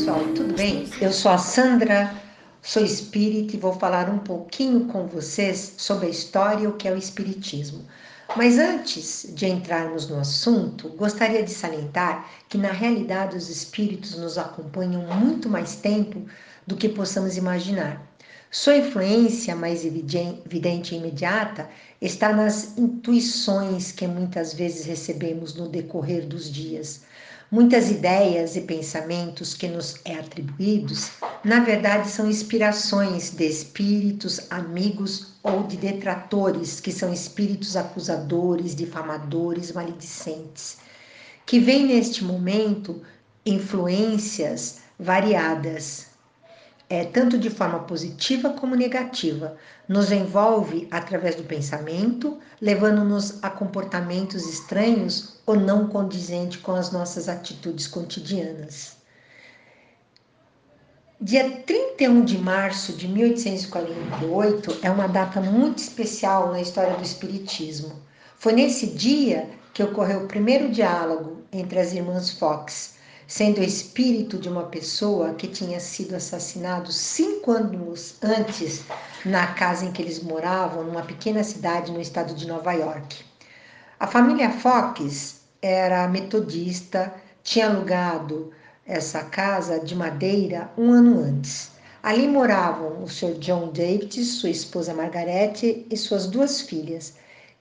pessoal, tudo bem? Eu sou a Sandra, sou espírita e vou falar um pouquinho com vocês sobre a história e o que é o espiritismo. Mas antes de entrarmos no assunto, gostaria de salientar que na realidade os espíritos nos acompanham muito mais tempo do que possamos imaginar. Sua influência mais evidente e imediata está nas intuições que muitas vezes recebemos no decorrer dos dias. Muitas ideias e pensamentos que nos é atribuídos, na verdade, são inspirações de espíritos amigos ou de detratores, que são espíritos acusadores, difamadores, maledicentes, que vêm neste momento influências variadas, é, tanto de forma positiva como negativa. Nos envolve através do pensamento, levando-nos a comportamentos estranhos ou não condizentes com as nossas atitudes cotidianas. Dia 31 de março de 1848 é uma data muito especial na história do Espiritismo. Foi nesse dia que ocorreu o primeiro diálogo entre as irmãs Fox, sendo espírito de uma pessoa que tinha sido assassinado cinco anos antes na casa em que eles moravam, numa pequena cidade no estado de Nova York. A família Fox era metodista, tinha alugado essa casa de madeira um ano antes. Ali moravam o Sr. John David, sua esposa Margarete e suas duas filhas,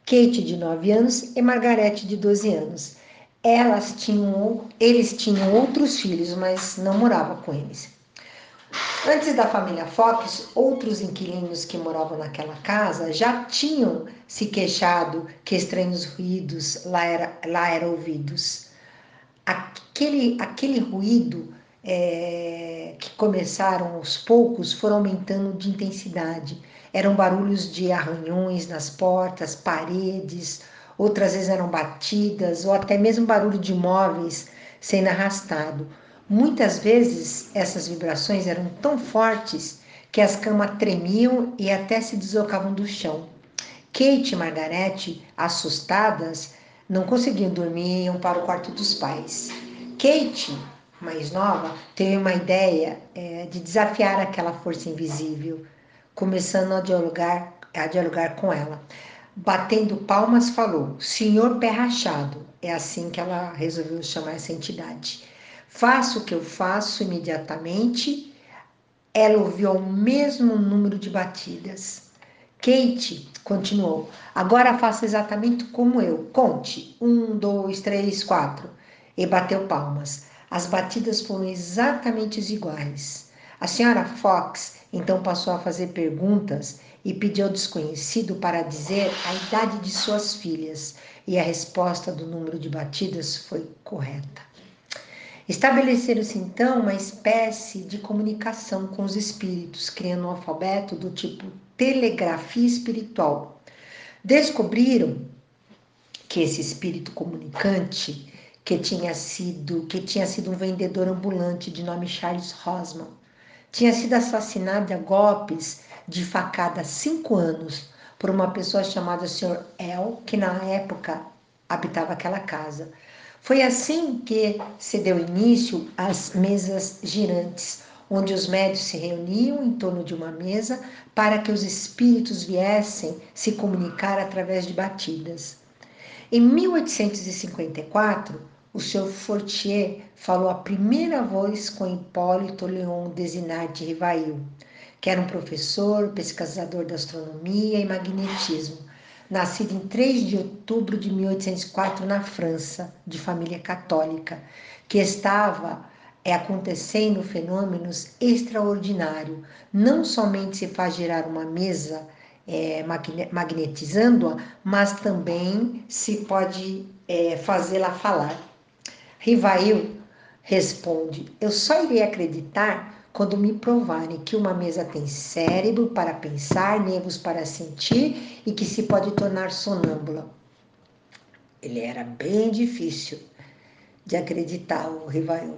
Kate, de 9 anos, e Margarete, de 12 anos elas tinham, eles tinham outros filhos, mas não morava com eles. Antes da família Fox, outros inquilinos que moravam naquela casa já tinham se queixado que estranhos ruídos lá, era, lá eram ouvidos. Aquele, aquele ruído é, que começaram aos poucos foram aumentando de intensidade. Eram barulhos de arranhões nas portas, paredes, outras vezes eram batidas ou até mesmo barulho de móveis sendo arrastado. Muitas vezes essas vibrações eram tão fortes que as camas tremiam e até se deslocavam do chão. Kate e Margarete, assustadas, não conseguiam dormir e iam para o quarto dos pais. Kate, mais nova, teve uma ideia é, de desafiar aquela força invisível, começando a dialogar, a dialogar com ela batendo palmas, falou: Senhor pé rachado. É assim que ela resolveu chamar essa entidade. Faço o que eu faço imediatamente. Ela ouviu o mesmo número de batidas. Kate continuou: Agora faça exatamente como eu. Conte: um, dois, três, quatro. E bateu palmas. As batidas foram exatamente iguais. A senhora Fox então passou a fazer perguntas e pediu ao desconhecido para dizer a idade de suas filhas, e a resposta do número de batidas foi correta. Estabeleceram-se então uma espécie de comunicação com os espíritos, criando um alfabeto do tipo telegrafia espiritual. Descobriram que esse espírito comunicante, que tinha sido, que tinha sido um vendedor ambulante de nome Charles Rosman, tinha sido assassinado a golpes de facada há cinco anos por uma pessoa chamada Sr. El, que na época habitava aquela casa. Foi assim que se deu início às mesas girantes, onde os médios se reuniam em torno de uma mesa para que os espíritos viessem se comunicar através de batidas. Em 1854, o Sr. Fortier falou a primeira vez com Hipólito Leon Desinard de Rivail que era um professor, pesquisador da astronomia e magnetismo, nascido em 3 de outubro de 1804 na França, de família católica, que estava é, acontecendo fenômenos extraordinários. Não somente se faz girar uma mesa é, magnetizando-a, mas também se pode é, fazê-la falar. Rivail responde: Eu só irei acreditar quando me provarem que uma mesa tem cérebro para pensar, nervos para sentir e que se pode tornar sonâmbula. Ele era bem difícil de acreditar, o Rivail.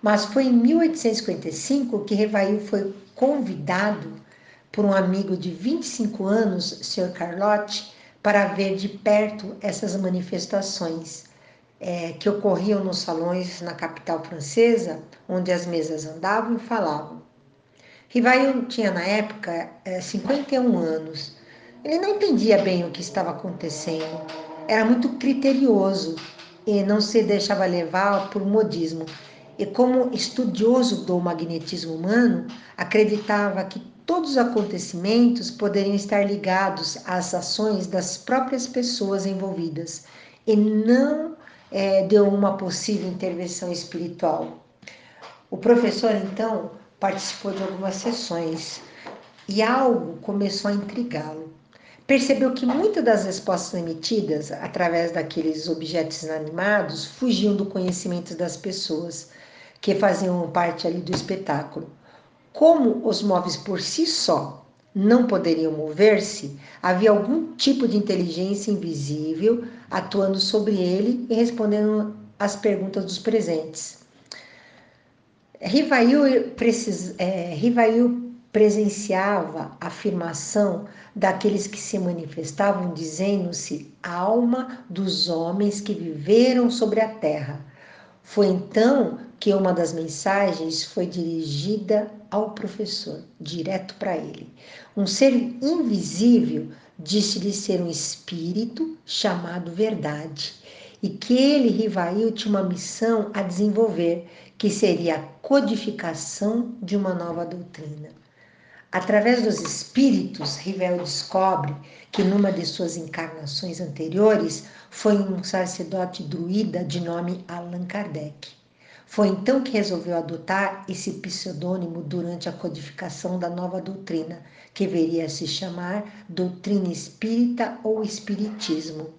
Mas foi em 1855 que Rivail foi convidado por um amigo de 25 anos, Sr. Carlotti, para ver de perto essas manifestações. É, que ocorriam nos salões na capital francesa, onde as mesas andavam e falavam. Rivail tinha na época é, 51 anos. Ele não entendia bem o que estava acontecendo. Era muito criterioso e não se deixava levar por modismo. E como estudioso do magnetismo humano, acreditava que todos os acontecimentos poderiam estar ligados às ações das próprias pessoas envolvidas e não é, de uma possível intervenção espiritual. O professor, então, participou de algumas sessões e algo começou a intrigá-lo. Percebeu que muitas das respostas emitidas através daqueles objetos inanimados fugiam do conhecimento das pessoas que faziam parte ali do espetáculo. Como os móveis por si só não poderiam mover-se, havia algum tipo de inteligência invisível atuando sobre ele e respondendo às perguntas dos presentes. Rivail, precis, é, Rivail presenciava a afirmação daqueles que se manifestavam dizendo-se alma dos homens que viveram sobre a terra. Foi então que uma das mensagens foi dirigida ao professor, direto para ele. Um ser invisível disse-lhe ser um espírito chamado Verdade e que ele, Rivail, tinha uma missão a desenvolver, que seria a codificação de uma nova doutrina. Através dos espíritos, Rivel descobre que numa de suas encarnações anteriores foi um sacerdote druida de nome Allan Kardec. Foi então que resolveu adotar esse pseudônimo durante a codificação da nova doutrina, que viria a se chamar doutrina espírita ou espiritismo.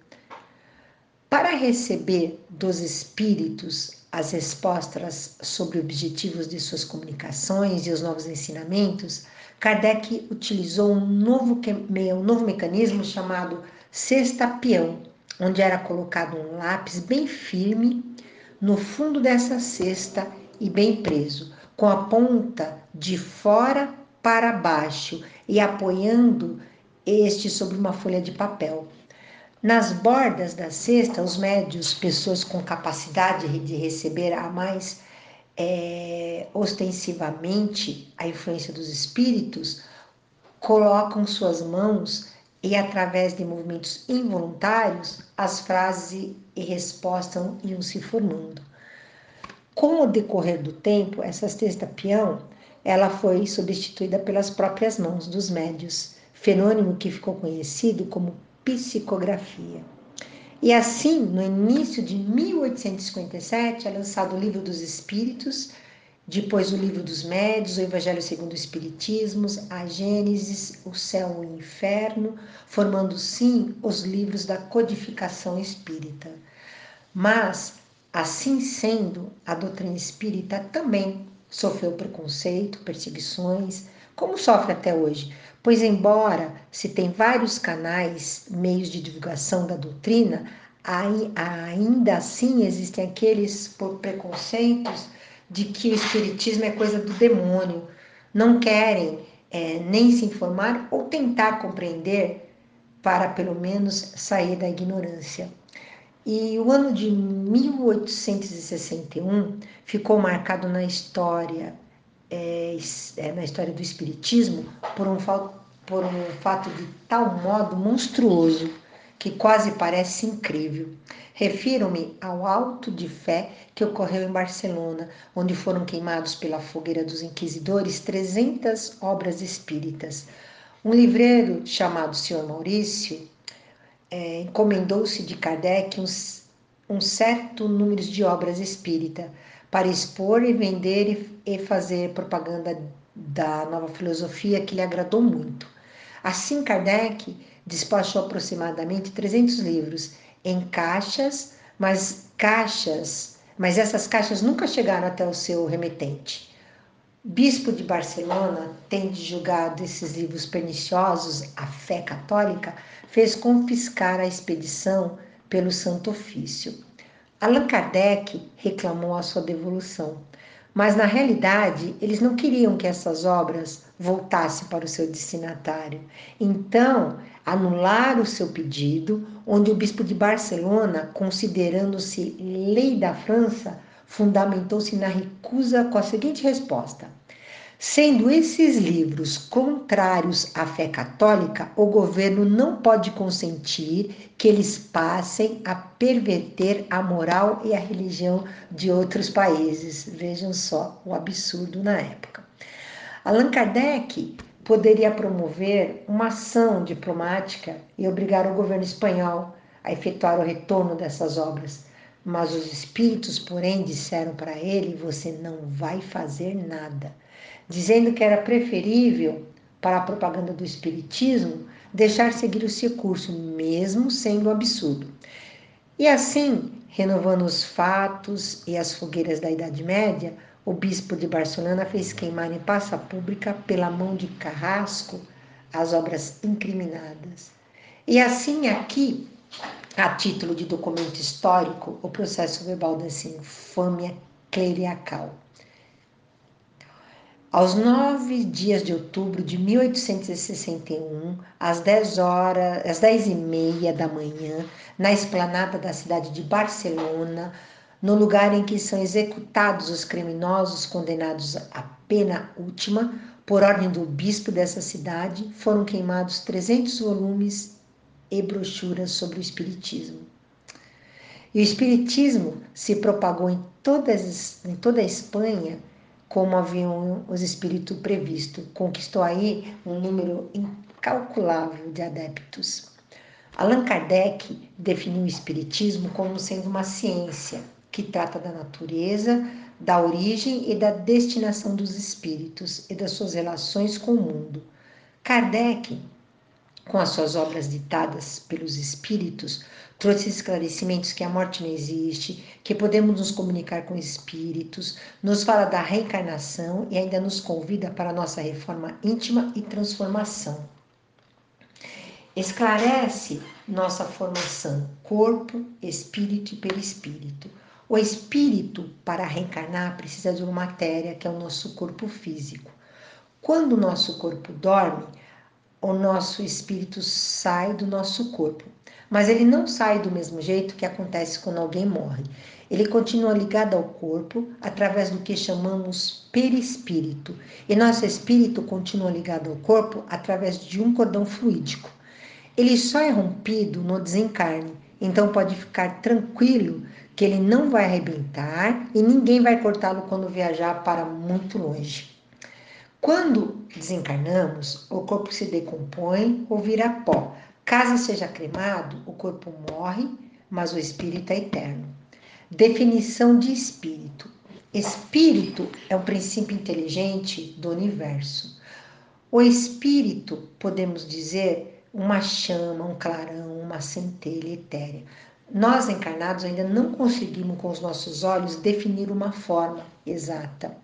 Para receber dos espíritos as respostas sobre objetivos de suas comunicações e os novos ensinamentos, Kardec utilizou um novo, um novo mecanismo chamado cesta peão, onde era colocado um lápis bem firme no fundo dessa cesta e bem preso, com a ponta de fora para baixo e apoiando este sobre uma folha de papel. Nas bordas da cesta, os médios, pessoas com capacidade de receber a mais é, ostensivamente a influência dos espíritos, colocam suas mãos e, através de movimentos involuntários, as frases e respostas iam se formando. Com o decorrer do tempo, essa cesta peão ela foi substituída pelas próprias mãos dos médios, fenômeno que ficou conhecido como psicografia. E assim, no início de 1857, é lançado o Livro dos Espíritos, depois o livro dos médios, o Evangelho segundo o Espiritismo, a Gênesis, o Céu e o Inferno, formando sim os livros da codificação espírita. Mas, assim sendo, a doutrina espírita também sofreu preconceito, perseguições, como sofre até hoje, pois embora se tem vários canais, meios de divulgação da doutrina, ainda assim existem aqueles por preconceitos de que o espiritismo é coisa do demônio, não querem é, nem se informar ou tentar compreender para pelo menos sair da ignorância. E o ano de 1861 ficou marcado na história, é, é, na história do espiritismo por um, por um fato de tal modo monstruoso que quase parece incrível. Refiro-me ao alto de fé que ocorreu em Barcelona, onde foram queimados pela fogueira dos inquisidores 300 obras espíritas. Um livreiro chamado Sr. Maurício é, encomendou-se de Kardec um certo número de obras espírita para expor e vender e, e fazer propaganda da nova filosofia que lhe agradou muito. Assim, Kardec despachou aproximadamente 300 livros em caixas, mas caixas, mas essas caixas nunca chegaram até o seu remetente. Bispo de Barcelona, tendo julgado esses livros perniciosos à fé católica, fez confiscar a expedição pelo Santo Ofício. Allan Kardec reclamou a sua devolução, Mas na realidade, eles não queriam que essas obras voltassem para o seu destinatário. Então, anularam o seu pedido, onde o bispo de Barcelona, considerando-se lei da França, fundamentou-se na recusa com a seguinte resposta: Sendo esses livros contrários à fé católica, o governo não pode consentir que eles passem a perverter a moral e a religião de outros países. Vejam só o absurdo na época. Allan Kardec poderia promover uma ação diplomática e obrigar o governo espanhol a efetuar o retorno dessas obras. Mas os espíritos, porém, disseram para ele: você não vai fazer nada dizendo que era preferível para a propaganda do espiritismo deixar seguir o seu curso, mesmo sendo absurdo. E assim, renovando os fatos e as fogueiras da Idade Média, o bispo de Barcelona fez queimar em praça pública, pela mão de Carrasco, as obras incriminadas. E assim, aqui, a título de documento histórico, o processo verbal dessa infâmia cleriacal. Aos nove dias de outubro de 1861, às dez horas, às e meia da manhã, na esplanada da cidade de Barcelona, no lugar em que são executados os criminosos condenados à pena última, por ordem do bispo dessa cidade, foram queimados 300 volumes e brochuras sobre o Espiritismo. E o Espiritismo se propagou em, todas, em toda a Espanha como haviam os espíritos previsto. Conquistou aí um número incalculável de adeptos. Allan Kardec definiu o espiritismo como sendo uma ciência que trata da natureza, da origem e da destinação dos espíritos e das suas relações com o mundo. Kardec, com as suas obras ditadas pelos espíritos, trouxe esclarecimentos que a morte não existe, que podemos nos comunicar com espíritos, nos fala da reencarnação e ainda nos convida para a nossa reforma íntima e transformação. Esclarece nossa formação, corpo, espírito e perispírito. O espírito, para reencarnar, precisa de uma matéria, que é o nosso corpo físico. Quando o nosso corpo dorme, o nosso espírito sai do nosso corpo mas ele não sai do mesmo jeito que acontece quando alguém morre. Ele continua ligado ao corpo através do que chamamos perispírito, e nosso espírito continua ligado ao corpo através de um cordão fluídico. Ele só é rompido no desencarne, então pode ficar tranquilo que ele não vai arrebentar e ninguém vai cortá-lo quando viajar para muito longe. Quando desencarnamos, o corpo se decompõe ou vira pó, Caso seja cremado, o corpo morre, mas o espírito é eterno. Definição de espírito: Espírito é um princípio inteligente do universo. O espírito, podemos dizer, uma chama, um clarão, uma centelha etérea. Nós encarnados ainda não conseguimos com os nossos olhos definir uma forma exata.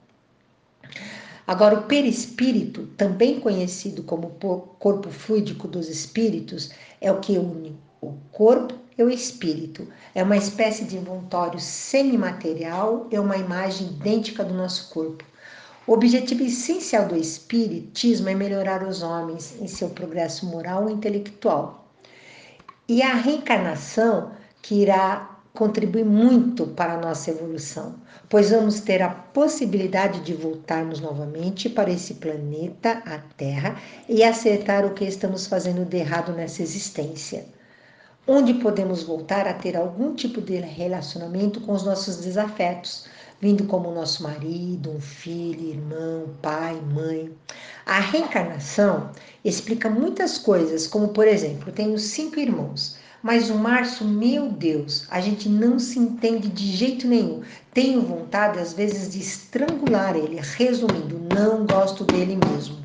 Agora, o perispírito, também conhecido como corpo fluídico dos espíritos, é o que une o corpo e o espírito. É uma espécie de envoltório semimaterial e uma imagem idêntica do nosso corpo. O objetivo essencial do espiritismo é melhorar os homens em seu progresso moral e intelectual. E a reencarnação que irá contribui muito para a nossa evolução, pois vamos ter a possibilidade de voltarmos novamente para esse planeta, a Terra, e acertar o que estamos fazendo de errado nessa existência. Onde podemos voltar a ter algum tipo de relacionamento com os nossos desafetos, vindo como nosso marido, um filho, irmão, pai, mãe. A reencarnação explica muitas coisas, como por exemplo, tenho cinco irmãos. Mas o Márcio, meu Deus, a gente não se entende de jeito nenhum. Tenho vontade, às vezes, de estrangular ele. Resumindo, não gosto dele mesmo.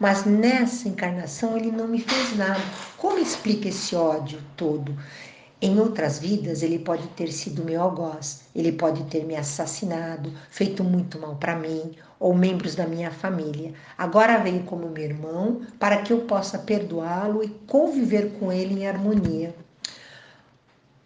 Mas nessa encarnação ele não me fez nada. Como explica esse ódio todo? Em outras vidas, ele pode ter sido meu algoz, ele pode ter me assassinado, feito muito mal para mim ou membros da minha família. Agora veio como meu irmão para que eu possa perdoá-lo e conviver com ele em harmonia.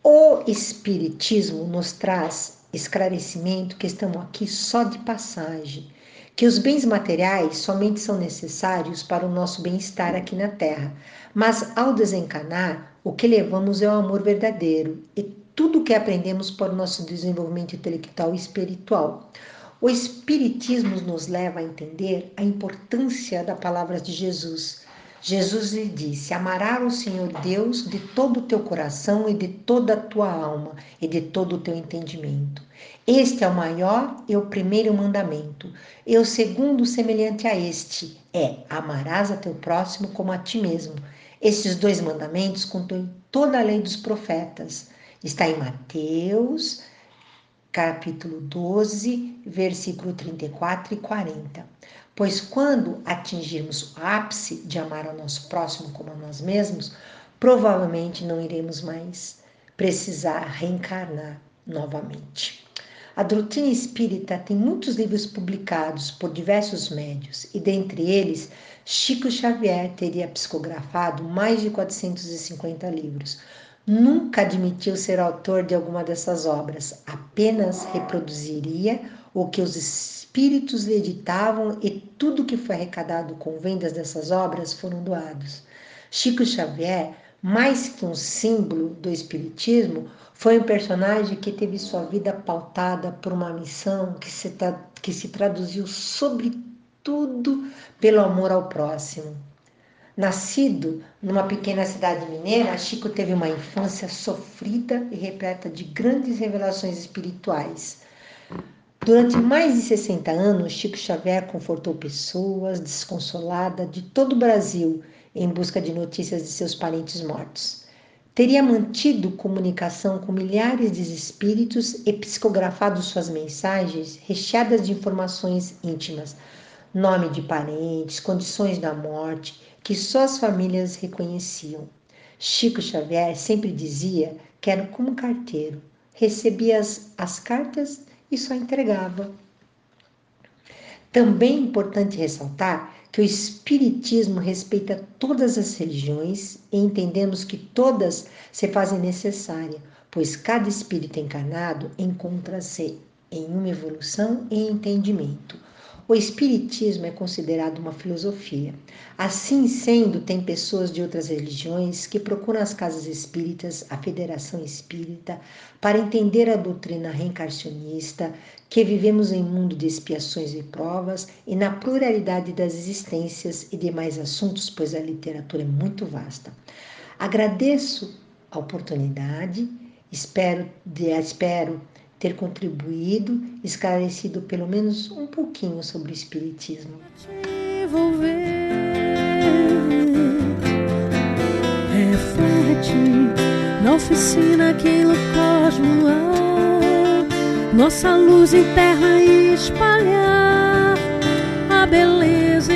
O Espiritismo nos traz esclarecimento que estamos aqui só de passagem, que os bens materiais somente são necessários para o nosso bem-estar aqui na Terra, mas ao desencanar, o que levamos é o amor verdadeiro e tudo o que aprendemos para o nosso desenvolvimento intelectual e espiritual. O Espiritismo nos leva a entender a importância da palavra de Jesus. Jesus lhe disse: Amarás o Senhor Deus de todo o teu coração e de toda a tua alma e de todo o teu entendimento. Este é o maior e o primeiro mandamento. E o segundo, semelhante a este, é: Amarás a teu próximo como a ti mesmo. Estes dois mandamentos contêm toda a lei dos profetas. Está em Mateus capítulo 12, versículo 34 e 40. Pois quando atingirmos o ápice de amar ao nosso próximo como a nós mesmos, provavelmente não iremos mais precisar reencarnar novamente. A doutrina espírita tem muitos livros publicados por diversos médios, e dentre eles, Chico Xavier teria psicografado mais de 450 livros, nunca admitiu ser autor de alguma dessas obras, apenas reproduziria o que os espíritos editavam e tudo que foi arrecadado com vendas dessas obras foram doados. Chico Xavier, mais que um símbolo do espiritismo, foi um personagem que teve sua vida pautada por uma missão que se, que se traduziu sobretudo pelo amor ao próximo. Nascido numa pequena cidade mineira, Chico teve uma infância sofrida e repleta de grandes revelações espirituais. Durante mais de 60 anos, Chico Xavier confortou pessoas desconsoladas de todo o Brasil em busca de notícias de seus parentes mortos. Teria mantido comunicação com milhares de espíritos e psicografado suas mensagens recheadas de informações íntimas, nome de parentes, condições da morte, que só as famílias reconheciam. Chico Xavier sempre dizia que era como carteiro, recebia as, as cartas e só entregava. Também é importante ressaltar que o Espiritismo respeita todas as religiões e entendemos que todas se fazem necessárias, pois cada espírito encarnado encontra-se em uma evolução e entendimento. O Espiritismo é considerado uma filosofia. Assim sendo, tem pessoas de outras religiões que procuram as casas espíritas, a Federação Espírita, para entender a doutrina reencarnacionista, que vivemos em mundo de expiações e provas e na pluralidade das existências e demais assuntos, pois a literatura é muito vasta. Agradeço a oportunidade, espero, espero ter contribuído, esclarecido pelo menos um pouquinho sobre o Espiritismo. Reflete na oficina aquilo cosmo nossa luz interna espalhar a beleza